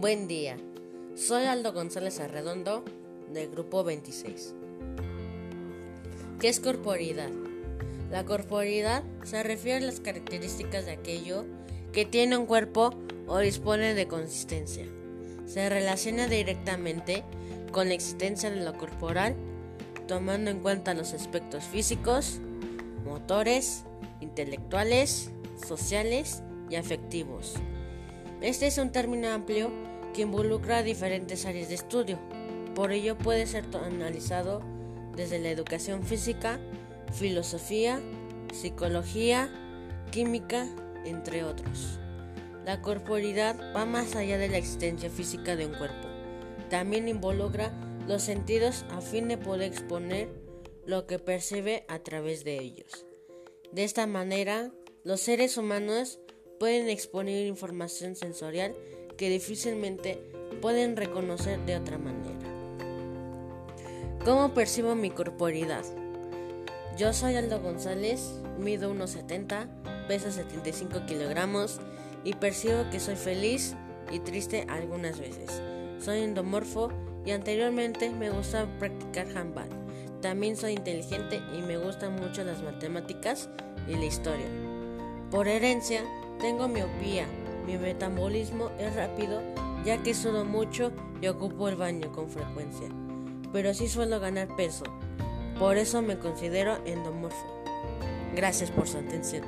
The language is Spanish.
Buen día, soy Aldo González Arredondo del Grupo 26. ¿Qué es corporidad? La corporidad se refiere a las características de aquello que tiene un cuerpo o dispone de consistencia. Se relaciona directamente con la existencia de lo corporal, tomando en cuenta los aspectos físicos, motores, intelectuales, sociales y afectivos. Este es un término amplio que involucra diferentes áreas de estudio, por ello puede ser analizado desde la educación física, filosofía, psicología, química, entre otros. La corporidad va más allá de la existencia física de un cuerpo. También involucra los sentidos a fin de poder exponer lo que percibe a través de ellos. De esta manera, los seres humanos pueden exponer información sensorial que difícilmente pueden reconocer de otra manera. ¿Cómo percibo mi corporidad? Yo soy Aldo González, mido 1,70, peso 75 kilogramos y percibo que soy feliz y triste algunas veces. Soy endomorfo y anteriormente me gusta practicar handball. También soy inteligente y me gustan mucho las matemáticas y la historia. Por herencia, tengo miopía. Mi metabolismo es rápido ya que sudo mucho y ocupo el baño con frecuencia. Pero sí suelo ganar peso. Por eso me considero endomorfo. Gracias por su atención.